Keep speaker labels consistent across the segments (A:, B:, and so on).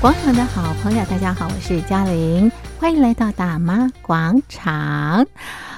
A: 广场的好朋友，大家好，我是嘉玲，欢迎来到大妈广场。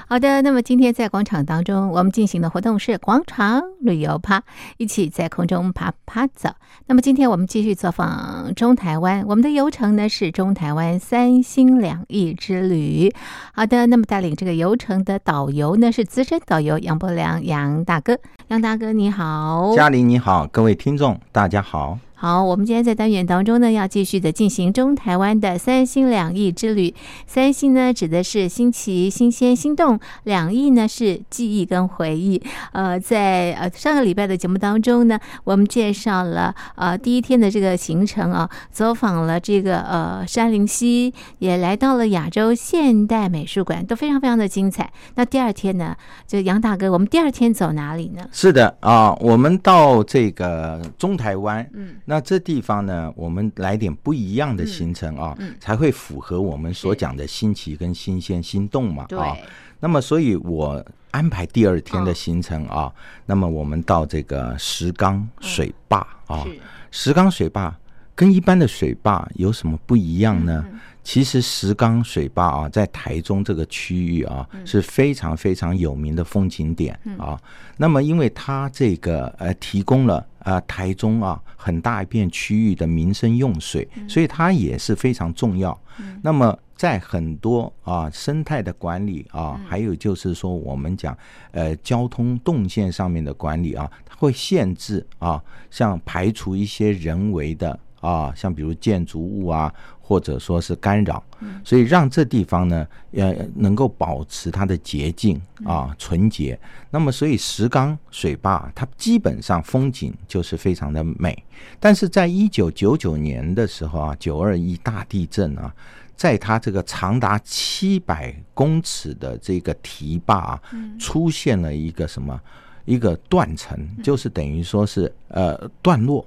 A: 好的，那么今天在广场当中，我们进行的活动是广场旅游趴，一起在空中爬爬走。那么今天我们继续走访中台湾，我们的游程呢是中台湾三心两意之旅。好的，那么带领这个游程的导游呢是资深导游杨伯良杨大哥，杨大哥你好，
B: 嘉玲你好，各位听众大家好。
A: 好，我们今天在单元当中呢，要继续的进行中台湾的三心两意之旅。三心呢，指的是新奇、新鲜、心动；两意呢，是记忆跟回忆。呃，在呃上个礼拜的节目当中呢，我们介绍了呃第一天的这个行程啊，走访了这个呃山林溪，也来到了亚洲现代美术馆，都非常非常的精彩。那第二天呢，就杨大哥，我们第二天走哪里呢？
B: 是的啊，我们到这个中台湾，嗯。那这地方呢，我们来点不一样的行程啊，嗯。嗯、才会符合我们所讲的新奇跟新鲜、心动嘛啊。那么，所以我安排第二天的行程啊。哦、那么，我们到这个石冈水坝啊，石冈水坝跟一般的水坝有什么不一样呢？其实石冈水坝啊，在台中这个区域啊，是非常非常有名的风景点啊。那么，因为它这个呃提供了呃台中啊很大一片区域的民生用水，所以它也是非常重要。那么，在很多啊生态的管理啊，还有就是说我们讲呃交通动线上面的管理啊，它会限制啊，像排除一些人为的啊，像比如建筑物啊。或者说是干扰，所以让这地方呢，呃，能够保持它的洁净啊，纯洁。那么，所以石冈水坝它基本上风景就是非常的美。但是在一九九九年的时候啊，九二一大地震啊，在它这个长达七百公尺的这个堤坝啊，出现了一个什么？一个断层，就是等于说是呃断落，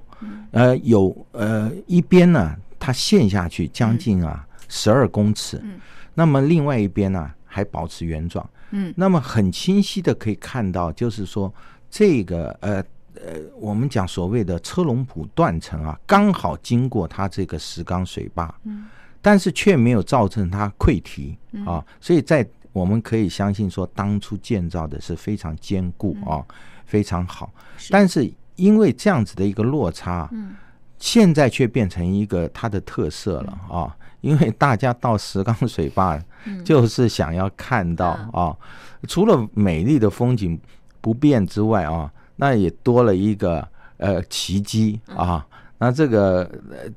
B: 呃有呃一边呢。它陷下去将近啊十二公尺，嗯，那么另外一边呢，啊，还保持原状，嗯，那么很清晰的可以看到，就是说这个呃呃，我们讲所谓的车龙浦断层啊，刚好经过它这个石冈水坝，嗯，但是却没有造成它溃堤啊，所以在我们可以相信说，当初建造的是非常坚固啊，非常好，但是因为这样子的一个落差，嗯。现在却变成一个它的特色了啊！因为大家到石冈水坝，就是想要看到啊，除了美丽的风景不变之外啊，那也多了一个呃奇迹啊！那这个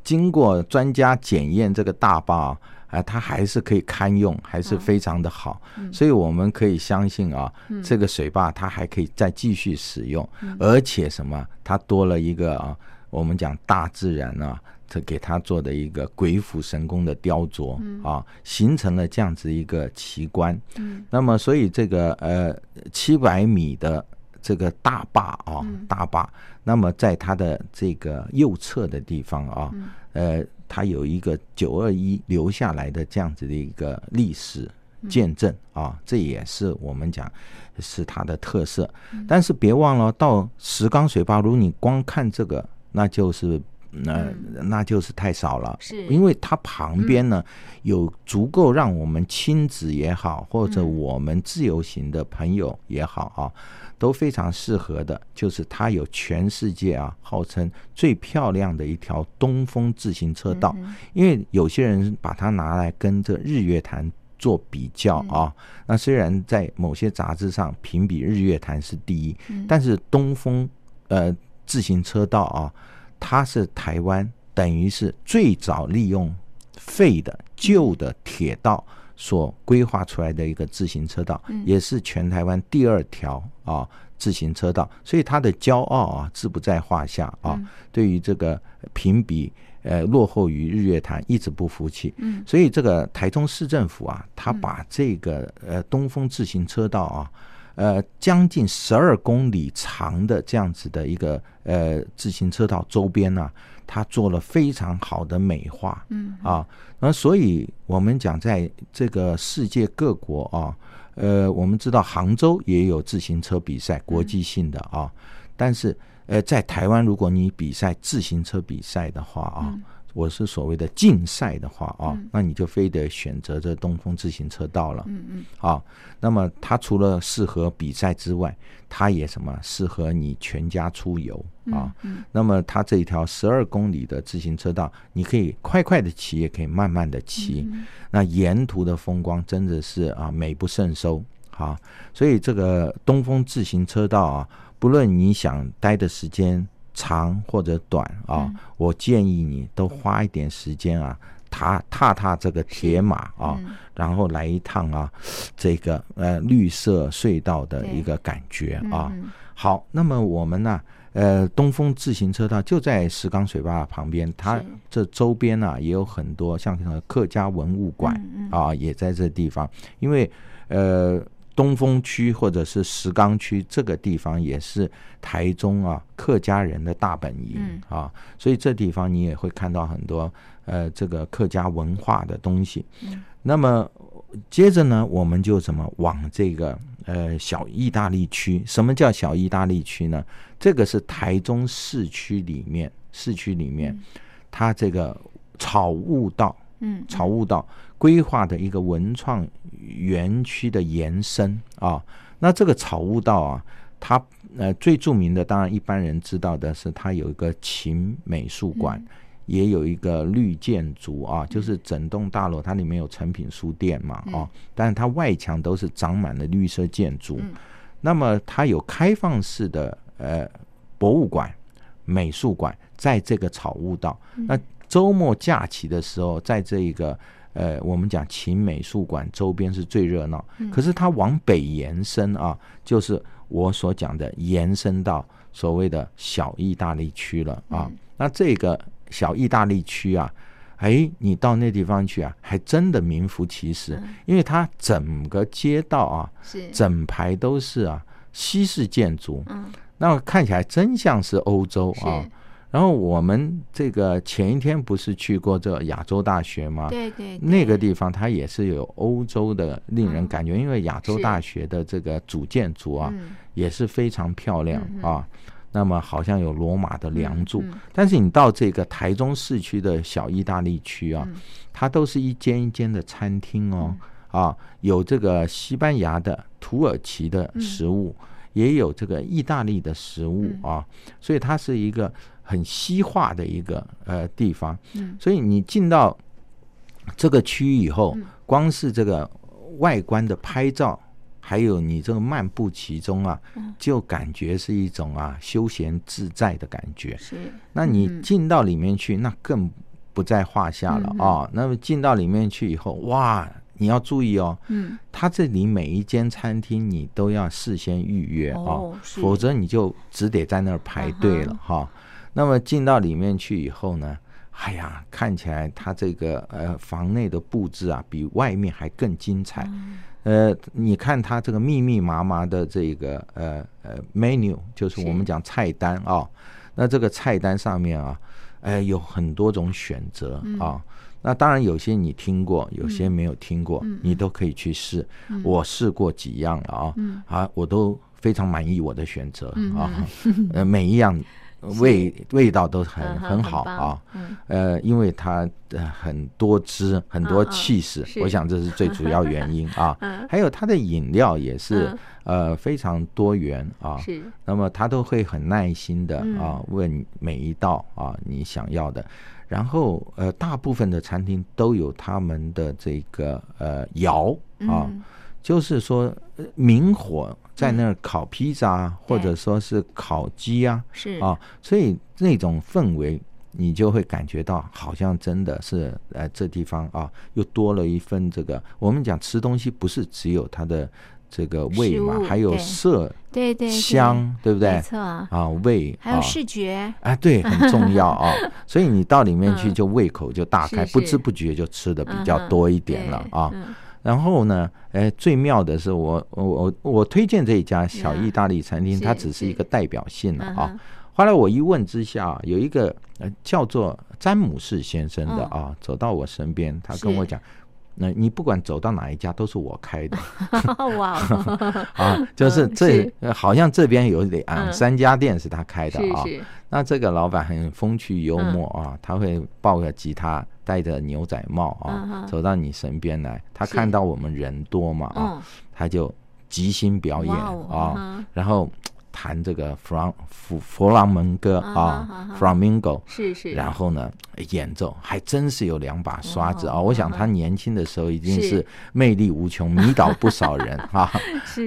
B: 经过专家检验，这个大坝啊，它还是可以堪用，还是非常的好，所以我们可以相信啊，这个水坝它还可以再继续使用，而且什么，它多了一个啊。我们讲大自然啊，这给它做的一个鬼斧神工的雕琢啊，形成了这样子一个奇观。嗯，那么所以这个呃七百米的这个大坝啊，大坝，那么在它的这个右侧的地方啊，呃，它有一个九二一留下来的这样子的一个历史见证啊，这也是我们讲是它的特色。但是别忘了，到石冈水坝，如果你光看这个。那就是，那、呃、那就是太少了，是因为它旁边呢、嗯、有足够让我们亲子也好，或者我们自由行的朋友也好啊，都非常适合的。就是它有全世界啊号称最漂亮的一条东风自行车道，嗯、因为有些人把它拿来跟这日月潭做比较啊。嗯、那虽然在某些杂志上评比日月潭是第一，嗯、但是东风呃。自行车道啊，它是台湾等于是最早利用废的旧的铁道所规划出来的一个自行车道，也是全台湾第二条啊自行车道，所以它的骄傲啊，自不在话下啊。对于这个评比，呃，落后于日月潭，一直不服气。所以这个台中市政府啊，他把这个呃东风自行车道啊。呃，将近十二公里长的这样子的一个呃自行车道周边呢、啊，它做了非常好的美化，嗯。啊，那所以我们讲在这个世界各国啊，呃，我们知道杭州也有自行车比赛，国际性的啊，但是呃，在台湾如果你比赛自行车比赛的话啊。我是所谓的竞赛的话啊，那你就非得选择这东风自行车道了。
A: 嗯嗯。
B: 啊，那么它除了适合比赛之外，它也什么适合你全家出游啊。那么它这一条十二公里的自行车道，你可以快快的骑，也可以慢慢的骑。那沿途的风光真的是啊美不胜收。好，所以这个东风自行车道啊，不论你想待的时间长或者短啊，嗯、我建议你都花一点时间啊，踏踏踏这个铁马啊，嗯、然后来一趟啊，这个呃绿色隧道的一个感觉啊。嗯、好，那么我们呢，呃，东风自行车道就在石冈水坝旁边，它这周边呢、啊、也有很多像客家文物馆啊，也在这地方，因为呃。东风区或者是石冈区这个地方也是台中啊客家人的大本营啊，所以这地方你也会看到很多呃这个客家文化的东西。那么接着呢，我们就怎么往这个呃小意大利区？什么叫小意大利区呢？这个是台中市区里面市区里面它这个草悟道。嗯，草悟道规划的一个文创园区的延伸啊，那这个草悟道啊，它呃最著名的，当然一般人知道的是它有一个秦美术馆，嗯、也有一个绿建筑啊，就是整栋大楼它里面有成品书店嘛，哦、啊，但是它外墙都是长满了绿色建筑，嗯、那么它有开放式的呃博物馆、美术馆，在这个草悟道，嗯、那。周末假期的时候，在这一个呃，我们讲秦美术馆周边是最热闹。可是它往北延伸啊，就是我所讲的延伸到所谓的小意大利区了啊。那这个小意大利区啊，哎，你到那地方去啊，还真的名副其实，因为它整个街道啊，整排都是啊西式建筑，那看起来真像是欧洲啊。然后我们这个前一天不是去过这亚洲大学吗？
A: 对对，
B: 那个地方它也是有欧洲的令人感觉，因为亚洲大学的这个主建筑啊也是非常漂亮啊。那么好像有罗马的梁柱，但是你到这个台中市区的小意大利区啊，它都是一间一间的餐厅哦啊，有这个西班牙的、土耳其的食物，也有这个意大利的食物啊，所以它是一个。很西化的一个呃地方，所以你进到这个区域以后，光是这个外观的拍照，还有你这个漫步其中啊，就感觉是一种啊休闲自在的感觉。是，那你进到里面去，那更不在话下了啊。那么进到里面去以后，哇，你要注意哦，嗯，它这里每一间餐厅你都要事先预约哦，否则你就只得在那儿排队了哈。那么进到里面去以后呢，哎呀，看起来它这个呃房内的布置啊，比外面还更精彩。呃，你看它这个密密麻麻的这个呃呃 menu，就是我们讲菜单啊、哦。那这个菜单上面啊，呃，有很多种选择啊、哦。那当然有些你听过，有些没有听过，你都可以去试。我试过几样了啊，啊，我都非常满意我的选择啊。呃，每一样。味味道都很很好啊，呃，因为它很多汁，很多气势，我想这是最主要原因啊。还有它的饮料也是呃非常多元啊，是。那么他都会很耐心的啊问每一道啊你想要的，然后呃大部分的餐厅都有他们的这个呃窑啊，就是说明火。在那儿烤披萨，或者说是烤鸡啊，是啊，所以那种氛围，你就会感觉到好像真的是，呃，这地方啊，又多了一份这个。我们讲吃东西不是只有它的这个味嘛，还有色，对对香，对不对？没错。啊，味
A: 还有视觉。
B: 啊，对，很重要啊。所以你到里面去就胃口就大开，不知不觉就吃的比较多一点了啊。然后呢，哎，最妙的是我我我我推荐这一家小意大利餐厅，它只是一个代表性的啊。后来我一问之下，有一个叫做詹姆士先生的啊，走到我身边，他跟我讲，那你不管走到哪一家都是我开的，
A: 哇
B: 啊，就是这是。好像这边有两三家店是他开的啊。那这个老板很风趣幽默啊，他会抱个吉他，戴着牛仔帽啊，走到你身边来。他看到我们人多嘛啊，他就即兴表演啊，然后。弹这个弗朗弗弗朗门歌啊，Flamingo
A: 是是，
B: 然后呢演奏还真是有两把刷子啊！我想他年轻的时候已经是魅力无穷，迷倒不少人 啊。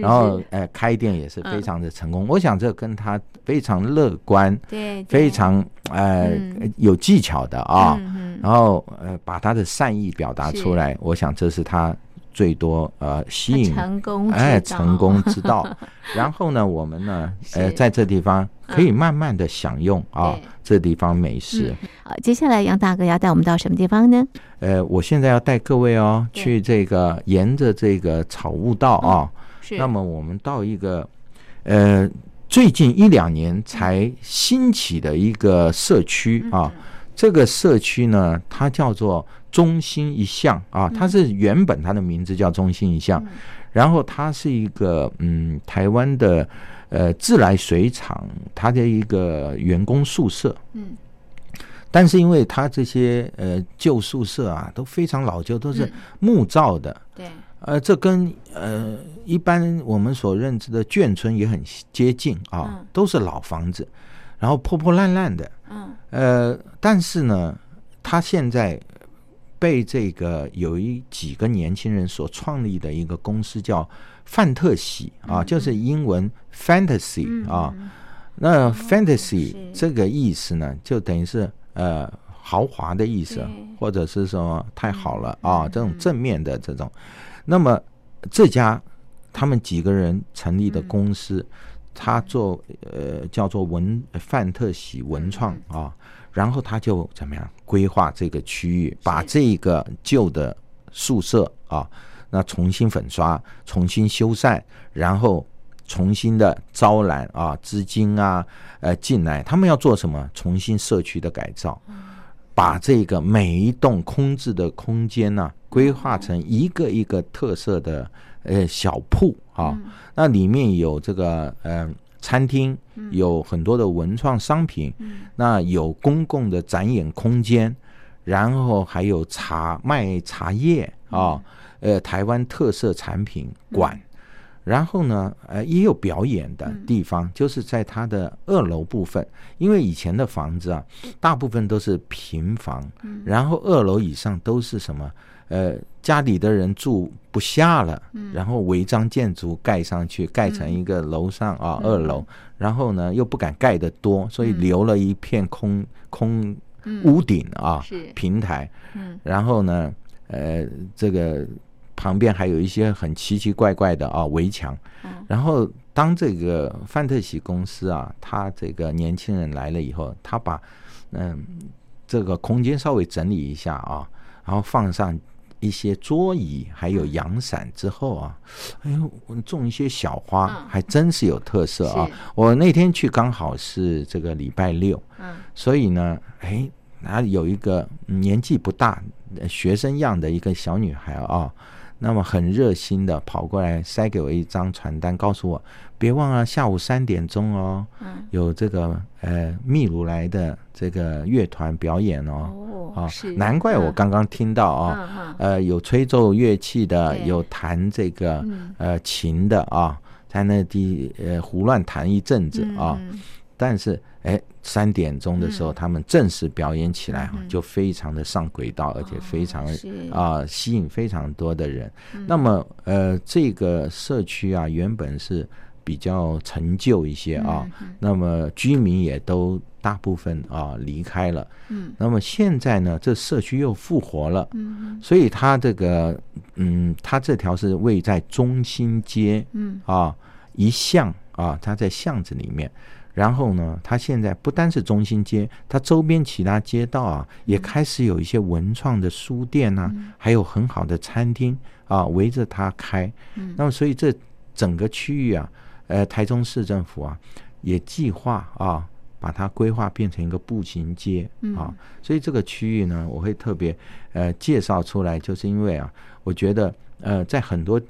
B: 然后呃开店也是非常的成功。我想这跟他非常乐观，对，非常呃有技巧的啊。然后呃把他的善意表达出来，我想这是他。最多呃吸引
A: 成功
B: 哎成功之道，然后呢我们呢呃在这地方可以慢慢的享用啊这地方美食。
A: 好，接下来杨大哥要带我们到什么地方呢？
B: 呃，我现在要带各位哦去这个沿着这个草悟道啊，是。那么我们到一个呃最近一两年才兴起的一个社区啊，这个社区呢它叫做。中心一巷啊，它是原本它的名字叫中心一巷，嗯、然后它是一个嗯台湾的呃自来水厂它的一个员工宿舍，嗯，但是因为它这些呃旧宿舍啊都非常老旧，都是木造的，嗯、对，呃这跟呃一般我们所认知的眷村也很接近啊，嗯、都是老房子，然后破破烂烂的，嗯，呃但是呢，它现在。被这个有一几个年轻人所创立的一个公司叫范特喜啊，就是英文 fantasy 啊。那 fantasy 这个意思呢，就等于是呃豪华的意思，或者是说太好了啊这种正面的这种。那么这家他们几个人成立的公司，他做呃叫做文范特喜文创啊。然后他就怎么样规划这个区域，把这个旧的宿舍啊，那重新粉刷、重新修缮，然后重新的招揽啊资金啊，呃进来。他们要做什么？重新社区的改造，把这个每一栋空置的空间呢，规划成一个一个特色的呃小铺啊，那里面有这个呃。餐厅有很多的文创商品，嗯、那有公共的展演空间，然后还有茶卖茶叶啊，呃，台湾特色产品馆，嗯、然后呢，呃，也有表演的地方，嗯、就是在它的二楼部分，因为以前的房子啊，大部分都是平房，嗯、然后二楼以上都是什么？呃，家里的人住不下了，嗯、然后违章建筑盖上去，盖成一个楼上啊，嗯、二楼，然后呢又不敢盖的多，所以留了一片空、嗯、空屋顶啊，是。平台，嗯、然后呢，呃，这个旁边还有一些很奇奇怪怪的啊围墙，嗯、然后当这个范特喜公司啊，他这个年轻人来了以后，他把嗯这个空间稍微整理一下啊，然后放上。一些桌椅，还有阳伞之后啊，哎呦，我种一些小花，还真是有特色啊！我那天去刚好是这个礼拜六，嗯，所以呢，哎，哪里有一个年纪不大、学生样的一个小女孩啊。那么很热心的跑过来塞给我一张传单，告诉我别忘了下午三点钟哦，嗯、有这个呃秘鲁来的这个乐团表演哦，哦，是。难怪我刚刚听到啊，嗯、呃有吹奏乐器的，有弹这个呃琴的啊，在那地呃胡乱弹一阵子啊。嗯但是，哎，三点钟的时候，他们正式表演起来，就非常的上轨道，而且非常啊吸引非常多的人。那么，呃，这个社区啊，原本是比较陈旧一些啊，那么居民也都大部分啊离开了。嗯，那么现在呢，这社区又复活了。嗯，所以它这个，嗯，它这条是位在中心街，嗯啊一巷啊，它在巷子里面。然后呢，它现在不单是中心街，它周边其他街道啊，也开始有一些文创的书店啊，嗯、还有很好的餐厅啊，围着它开。嗯、那么，所以这整个区域啊，呃，台中市政府啊，也计划啊，把它规划变成一个步行街啊，所以这个区域呢，我会特别呃介绍出来，就是因为啊，我觉得呃在很多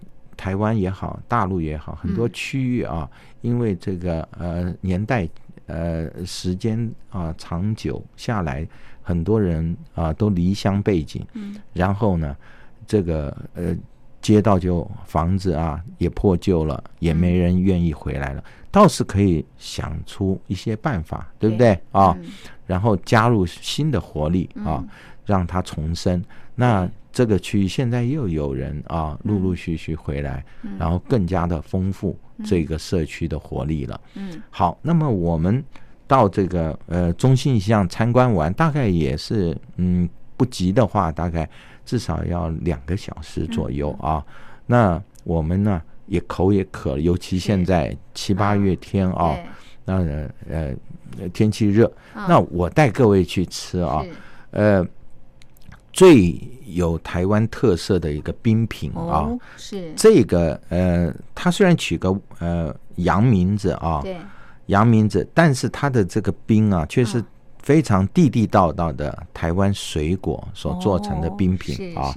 B: 台湾也好，大陆也好，很多区域啊，因为这个呃年代呃时间啊长久下来，很多人啊都离乡背井，然后呢，这个呃。街道就房子啊也破旧了，也没人愿意回来了。倒是可以想出一些办法，对不对啊？然后加入新的活力啊，让它重生。那这个区域现在又有人啊陆陆续续回来，然后更加的丰富这个社区的活力了。嗯，好，那么我们到这个呃中心一巷参观完，大概也是嗯不急的话，大概。至少要两个小时左右啊！那我们呢也口也渴了，尤其现在七八月天啊，那呃天气热，那我带各位去吃啊，呃最有台湾特色的一个冰品啊，是。这个呃，它虽然取个呃洋名字啊，洋名字，但是它的这个冰啊，却是。非常地地道道的台湾水果所做成的冰品啊，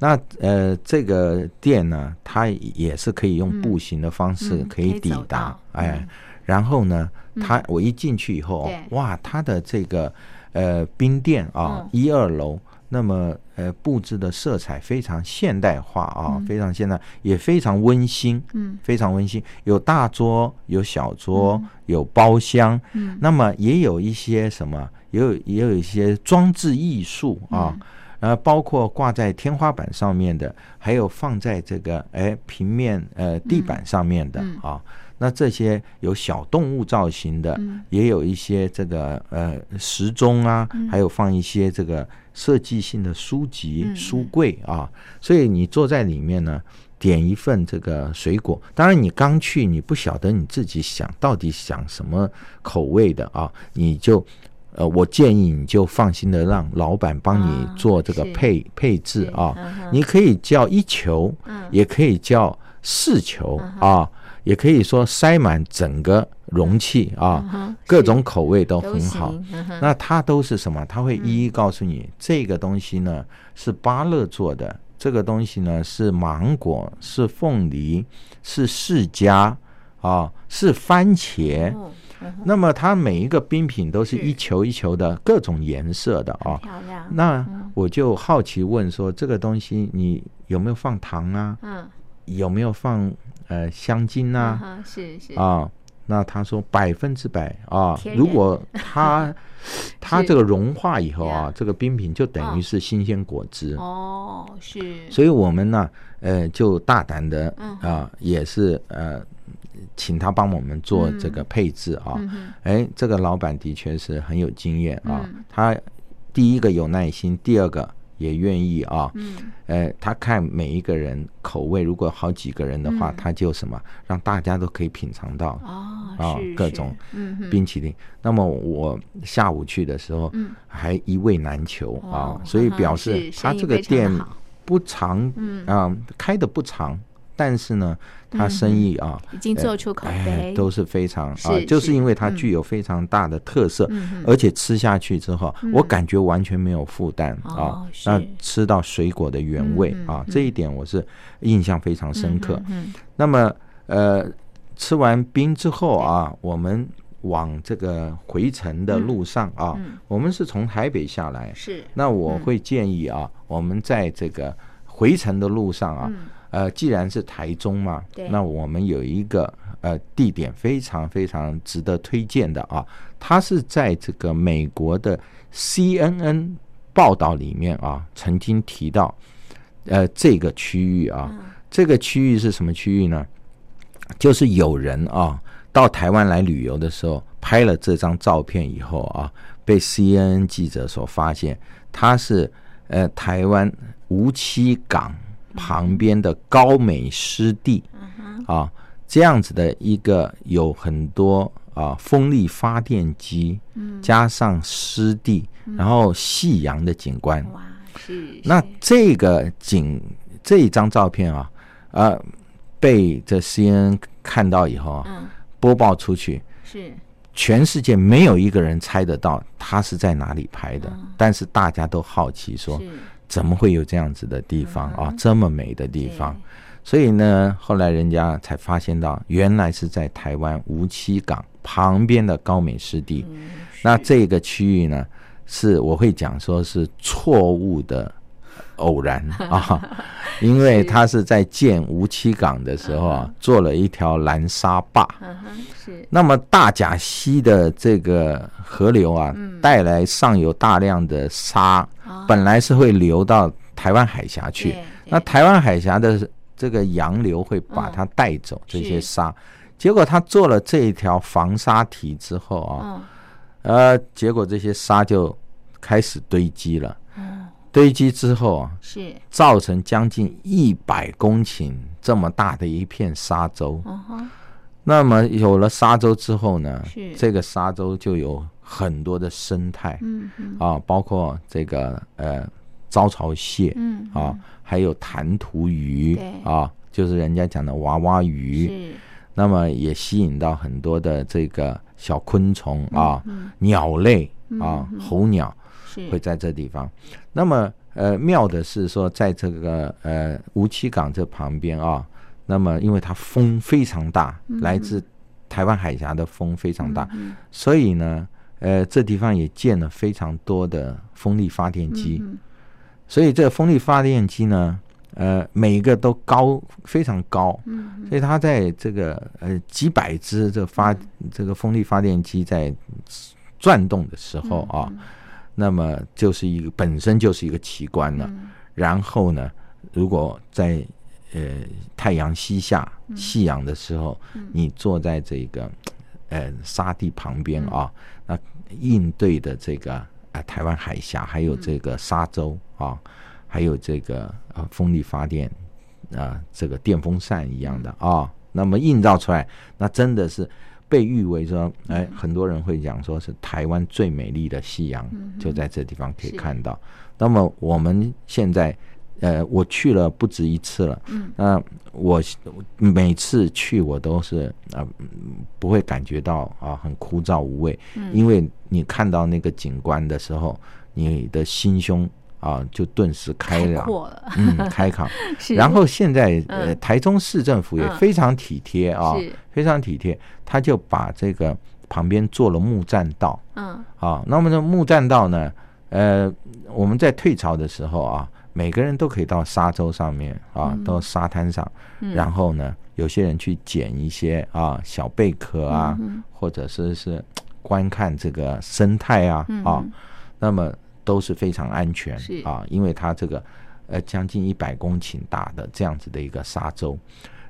B: 那呃这个店呢，它也是可以用步行的方式可以抵达，哎，然后呢，它我一进去以后，哇，它的这个呃冰店啊，一二楼。那么，呃，布置的色彩非常现代化啊，嗯、非常现代，也非常温馨，嗯，非常温馨。有大桌，有小桌，嗯、有包厢，嗯，那么也有一些什么，也有也有一些装置艺术啊，呃、嗯，包括挂在天花板上面的，还有放在这个哎平面呃地板上面的、嗯、啊。那这些有小动物造型的，嗯、也有一些这个呃时钟啊，嗯、还有放一些这个设计性的书籍、嗯、书柜啊。所以你坐在里面呢，点一份这个水果。当然你刚去，你不晓得你自己想到底想什么口味的啊，你就呃，我建议你就放心的让老板帮你做这个配、啊、配置啊。你可以叫一球，嗯、也可以叫四球、嗯、啊。也可以说塞满整个容器啊，各种口味都很好。那它都是什么？它会一一告诉你，这个东西呢是芭乐做的，这个东西呢是芒果，是凤梨，是释迦啊，是番茄。那么它每一个冰品都是一球一球的各种颜色的啊。那我就好奇问说，这个东西你有没有放糖啊？有没有放？呃，香精啊，是是。啊，那他说百分之百啊，如果它它 这个融化以后啊，这个冰品就等于是新鲜果汁。哦，是，所以我们呢，呃，就大胆的啊，也是呃，请他帮我们做这个配置啊，哎，这个老板的确是很有经验啊，他第一个有耐心，第二个。也愿意啊，嗯，呃，他看每一个人口味，如果好几个人的话，他就什么让大家都可以品尝到啊，各种冰淇淋。那么我下午去的时候，还一味难求啊，所以表示他这个店不长，啊，开的不长。但是呢，他生意啊，
A: 已经做出口碑，
B: 都是非常啊，就是因为它具有非常大的特色，而且吃下去之后，我感觉完全没有负担啊。那吃到水果的原味啊，这一点我是印象非常深刻。那么呃，吃完冰之后啊，我们往这个回程的路上啊，我们是从台北下来，是。那我会建议啊，我们在这个回程的路上啊。呃，既然是台中嘛，那我们有一个呃地点非常非常值得推荐的啊，它是在这个美国的 CNN 报道里面啊，曾经提到呃这个区域啊，嗯、这个区域是什么区域呢？就是有人啊到台湾来旅游的时候拍了这张照片以后啊，被 CNN 记者所发现，它是呃台湾梧栖港。旁边的高美湿地，啊，这样子的一个有很多啊风力发电机，加上湿地，然后夕阳的景观。哇，是。那这个景这一张照片啊，呃、啊，被这 CNN 看到以后啊，播报出去，是。全世界没有一个人猜得到他是在哪里拍的，嗯、但是大家都好奇说，怎么会有这样子的地方啊？这么美的地方，所以呢，后来人家才发现到，原来是在台湾无锡港旁边的高美湿地。嗯、那这个区域呢，是我会讲说是错误的。偶然 啊，因为他是在建吴七港的时候啊，做了一条拦沙坝。是。那么大甲溪的这个河流啊，带来上游大量的沙，本来是会流到台湾海峡去。那台湾海峡的这个洋流会把它带走这些沙。结果他做了这一条防沙堤之后啊，呃，结果这些沙就开始堆积了。堆积之后啊，是。造成将近一百公顷这么大的一片沙洲。那么有了沙洲之后呢，这个沙洲就有很多的生态，嗯啊，包括这个呃招潮蟹，嗯。啊，还有弹涂鱼，啊，就是人家讲的娃娃鱼。那么也吸引到很多的这个小昆虫啊，鸟类啊，候鸟。会在这地方，那么呃妙的是说，在这个呃梧栖港这旁边啊，那么因为它风非常大，来自台湾海峡的风非常大，所以呢，呃这地方也建了非常多的风力发电机，所以这个风力发电机呢，呃每一个都高非常高，所以它在这个呃几百只这发这个风力发电机在转动的时候啊。那么就是一个本身就是一个奇观了。嗯、然后呢，如果在呃太阳西下、夕阳的时候，嗯、你坐在这个呃沙地旁边啊，嗯、那应对的这个啊、呃、台湾海峡，还有这个沙洲啊，还有这个呃风力发电啊、呃，这个电风扇一样的啊，那么映照出来，那真的是。被誉为说，哎，很多人会讲说是台湾最美丽的夕阳，就在这地方可以看到。那么我们现在，呃，我去了不止一次了，嗯，那我每次去我都是啊，不会感觉到啊很枯燥无味，因为你看到那个景观的时候，你的心胸。啊，就顿时开朗，了嗯，开朗。然后现在呃，台中市政府也非常体贴啊，是。非常体贴，他就把这个旁边做了木栈道。嗯，啊，那么这木栈道呢，呃，我们在退潮的时候啊，每个人都可以到沙洲上面啊，到沙滩上，嗯、然后呢，有些人去捡一些啊小贝壳啊，嗯、或者是是观看这个生态啊，嗯、啊，那么。都是非常安全啊，因为它这个呃将近一百公顷大的这样子的一个沙洲，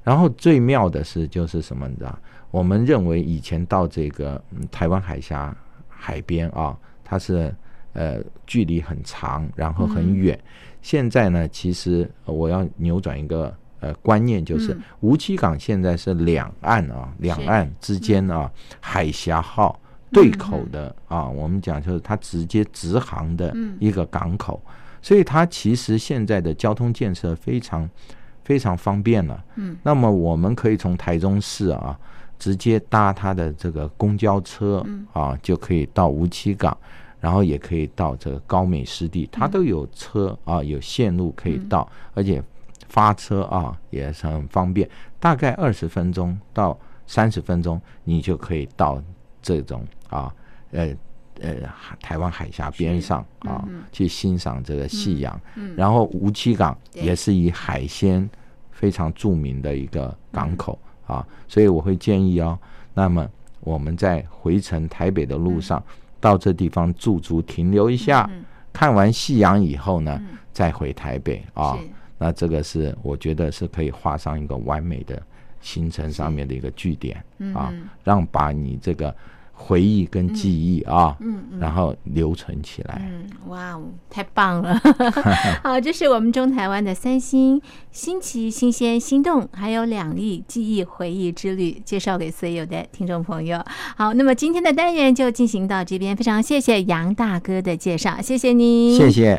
B: 然后最妙的是就是什么你知道？我们认为以前到这个、嗯、台湾海峡海边啊，它是呃距离很长，然后很远。嗯、现在呢，其实我要扭转一个呃观念，就是梧栖港现在是两岸啊，两岸之间啊，嗯、海峡号。对口的啊，我们讲就是它直接直航的一个港口，所以它其实现在的交通建设非常非常方便了。嗯，那么我们可以从台中市啊直接搭它的这个公交车啊，就可以到梧栖港，然后也可以到这个高美湿地，它都有车啊，有线路可以到，而且发车啊也是很方便，大概二十分钟到三十分钟，你就可以到这种。啊，呃呃，台湾海峡边上啊，嗯、去欣赏这个夕阳。然后无锡港也是以海鲜非常著名的一个港口、嗯、啊，所以我会建议哦，那么我们在回程台北的路上，嗯、到这地方驻足停留一下，嗯、看完夕阳以后呢，嗯、再回台北啊。是那这个是我觉得是可以画上一个完美的行程上面的一个据点啊，嗯、让把你这个。回忆跟记忆啊，嗯，嗯，然后留存起来。
A: 嗯，哇哦，太棒了！好，这是我们中台湾的三星新奇、新鲜、心动，还有两例记忆回忆之旅，介绍给所有的听众朋友。好，那么今天的单元就进行到这边，非常谢谢杨大哥的介绍，谢谢您，
B: 谢谢。